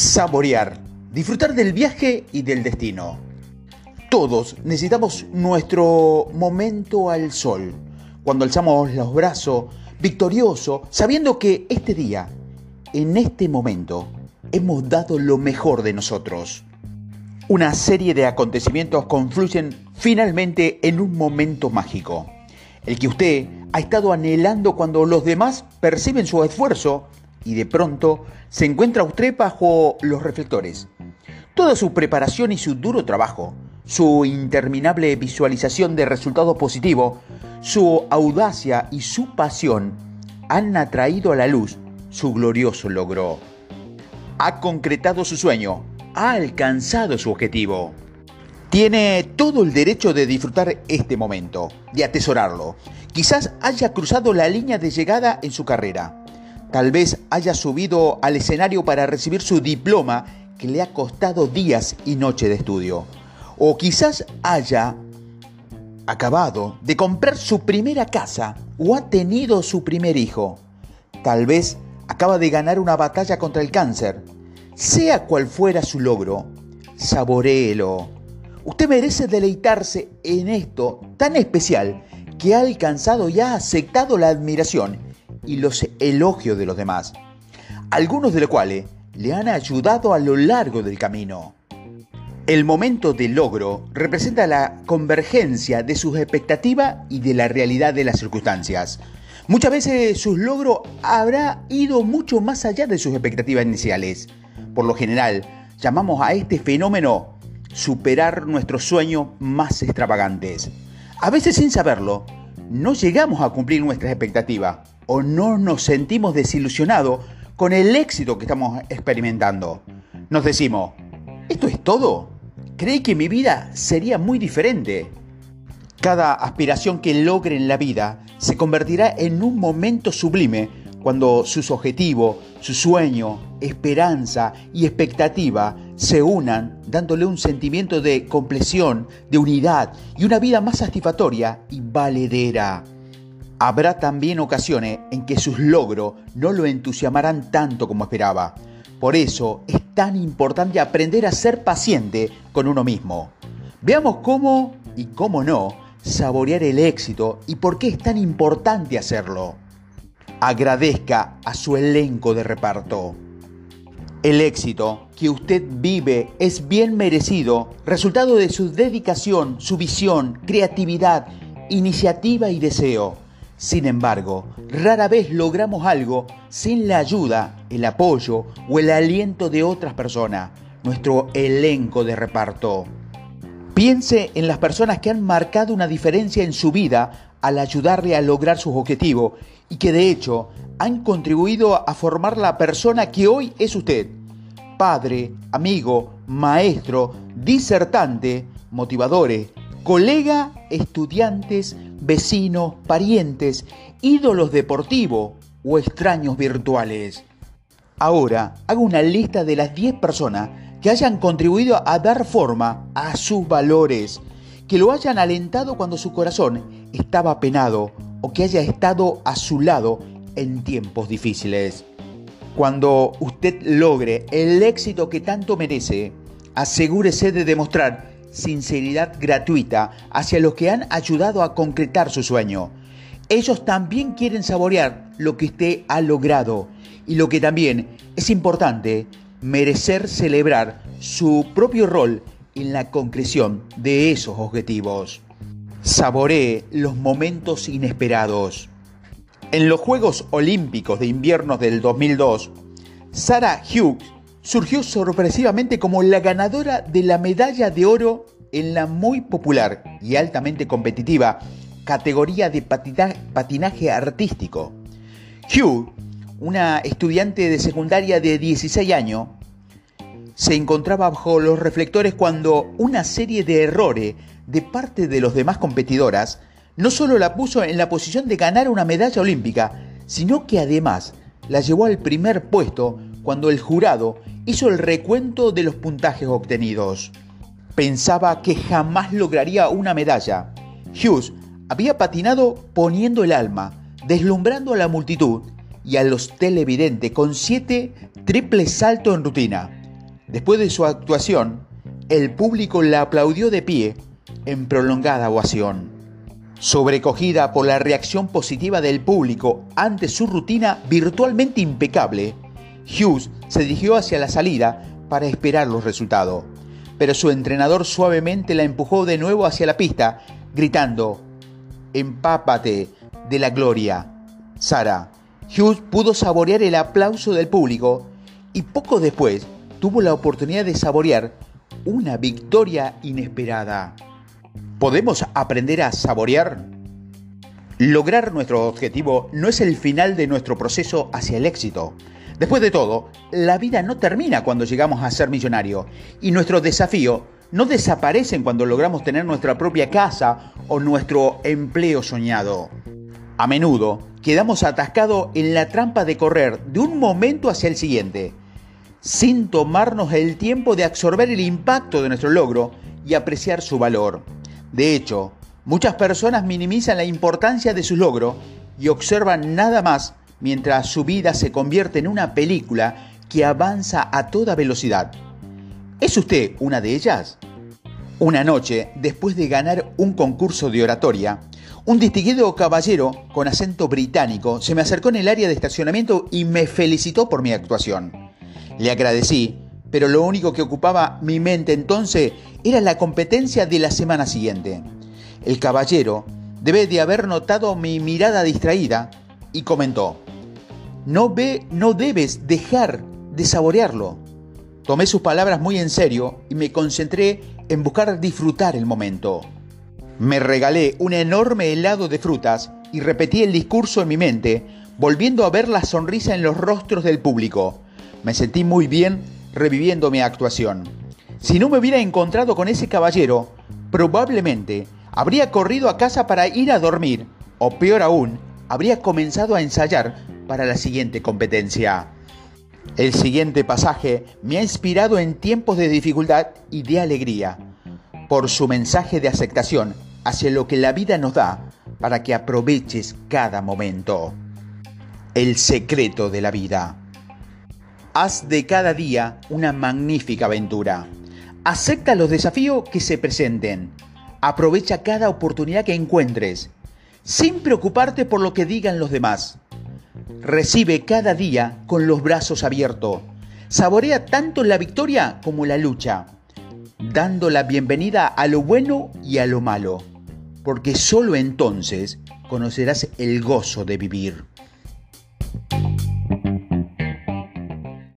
saborear, disfrutar del viaje y del destino. Todos necesitamos nuestro momento al sol, cuando alzamos los brazos, victorioso, sabiendo que este día, en este momento, hemos dado lo mejor de nosotros. Una serie de acontecimientos confluyen finalmente en un momento mágico, el que usted ha estado anhelando cuando los demás perciben su esfuerzo y de pronto se encuentra usted bajo los reflectores. Toda su preparación y su duro trabajo, su interminable visualización de resultados positivos, su audacia y su pasión han atraído a la luz su glorioso logro. Ha concretado su sueño, ha alcanzado su objetivo. Tiene todo el derecho de disfrutar este momento, de atesorarlo. Quizás haya cruzado la línea de llegada en su carrera Tal vez haya subido al escenario para recibir su diploma que le ha costado días y noches de estudio. O quizás haya acabado de comprar su primera casa o ha tenido su primer hijo. Tal vez acaba de ganar una batalla contra el cáncer. Sea cual fuera su logro, saboreelo. Usted merece deleitarse en esto tan especial que ha alcanzado y ha aceptado la admiración y los elogios de los demás, algunos de los cuales le han ayudado a lo largo del camino. El momento del logro representa la convergencia de sus expectativas y de la realidad de las circunstancias. Muchas veces sus logros habrá ido mucho más allá de sus expectativas iniciales. Por lo general, llamamos a este fenómeno superar nuestros sueños más extravagantes. A veces sin saberlo, no llegamos a cumplir nuestras expectativas o no nos sentimos desilusionados con el éxito que estamos experimentando. Nos decimos, ¿esto es todo? Creí que mi vida sería muy diferente. Cada aspiración que logre en la vida se convertirá en un momento sublime cuando sus objetivos, su sueño, esperanza y expectativa se unan dándole un sentimiento de compleción, de unidad y una vida más satisfactoria y valedera. Habrá también ocasiones en que sus logros no lo entusiasmarán tanto como esperaba. Por eso es tan importante aprender a ser paciente con uno mismo. Veamos cómo y cómo no saborear el éxito y por qué es tan importante hacerlo. Agradezca a su elenco de reparto. El éxito que usted vive es bien merecido, resultado de su dedicación, su visión, creatividad, iniciativa y deseo. Sin embargo, rara vez logramos algo sin la ayuda, el apoyo o el aliento de otras personas, nuestro elenco de reparto. Piense en las personas que han marcado una diferencia en su vida al ayudarle a lograr sus objetivos y que de hecho han contribuido a formar la persona que hoy es usted. Padre, amigo, maestro, disertante, motivadores, colega, estudiantes, vecinos, parientes, ídolos deportivos o extraños virtuales. Ahora hago una lista de las 10 personas que hayan contribuido a dar forma a sus valores, que lo hayan alentado cuando su corazón estaba penado o que haya estado a su lado en tiempos difíciles. Cuando usted logre el éxito que tanto merece, asegúrese de demostrar sinceridad gratuita hacia los que han ayudado a concretar su sueño. Ellos también quieren saborear lo que usted ha logrado y lo que también es importante, merecer celebrar su propio rol en la concreción de esos objetivos. Saboree los momentos inesperados. En los Juegos Olímpicos de Invierno del 2002, Sarah Hughes surgió sorpresivamente como la ganadora de la medalla de oro en la muy popular y altamente competitiva categoría de patinaje artístico. Hugh, una estudiante de secundaria de 16 años, se encontraba bajo los reflectores cuando una serie de errores de parte de los demás competidoras no solo la puso en la posición de ganar una medalla olímpica, sino que además la llevó al primer puesto cuando el jurado hizo el recuento de los puntajes obtenidos. Pensaba que jamás lograría una medalla. Hughes había patinado poniendo el alma, deslumbrando a la multitud y a los televidentes con siete triples saltos en rutina. Después de su actuación, el público la aplaudió de pie en prolongada ovación. Sobrecogida por la reacción positiva del público ante su rutina virtualmente impecable, Hughes se dirigió hacia la salida para esperar los resultados, pero su entrenador suavemente la empujó de nuevo hacia la pista, gritando, empápate de la gloria. Sara, Hughes pudo saborear el aplauso del público y poco después tuvo la oportunidad de saborear una victoria inesperada. ¿Podemos aprender a saborear? Lograr nuestro objetivo no es el final de nuestro proceso hacia el éxito. Después de todo, la vida no termina cuando llegamos a ser millonario y nuestros desafíos no desaparecen cuando logramos tener nuestra propia casa o nuestro empleo soñado. A menudo quedamos atascados en la trampa de correr de un momento hacia el siguiente sin tomarnos el tiempo de absorber el impacto de nuestro logro y apreciar su valor. De hecho, muchas personas minimizan la importancia de su logro y observan nada más mientras su vida se convierte en una película que avanza a toda velocidad. ¿Es usted una de ellas? Una noche, después de ganar un concurso de oratoria, un distinguido caballero con acento británico se me acercó en el área de estacionamiento y me felicitó por mi actuación. Le agradecí, pero lo único que ocupaba mi mente entonces era la competencia de la semana siguiente. El caballero debe de haber notado mi mirada distraída y comentó, no ve, no debes dejar de saborearlo. Tomé sus palabras muy en serio y me concentré en buscar disfrutar el momento. Me regalé un enorme helado de frutas y repetí el discurso en mi mente, volviendo a ver la sonrisa en los rostros del público. Me sentí muy bien reviviendo mi actuación. Si no me hubiera encontrado con ese caballero, probablemente habría corrido a casa para ir a dormir, o peor aún, habría comenzado a ensayar para la siguiente competencia. El siguiente pasaje me ha inspirado en tiempos de dificultad y de alegría, por su mensaje de aceptación hacia lo que la vida nos da para que aproveches cada momento. El secreto de la vida. Haz de cada día una magnífica aventura. Acepta los desafíos que se presenten. Aprovecha cada oportunidad que encuentres, sin preocuparte por lo que digan los demás. Recibe cada día con los brazos abiertos. Saborea tanto la victoria como la lucha, dando la bienvenida a lo bueno y a lo malo, porque solo entonces conocerás el gozo de vivir.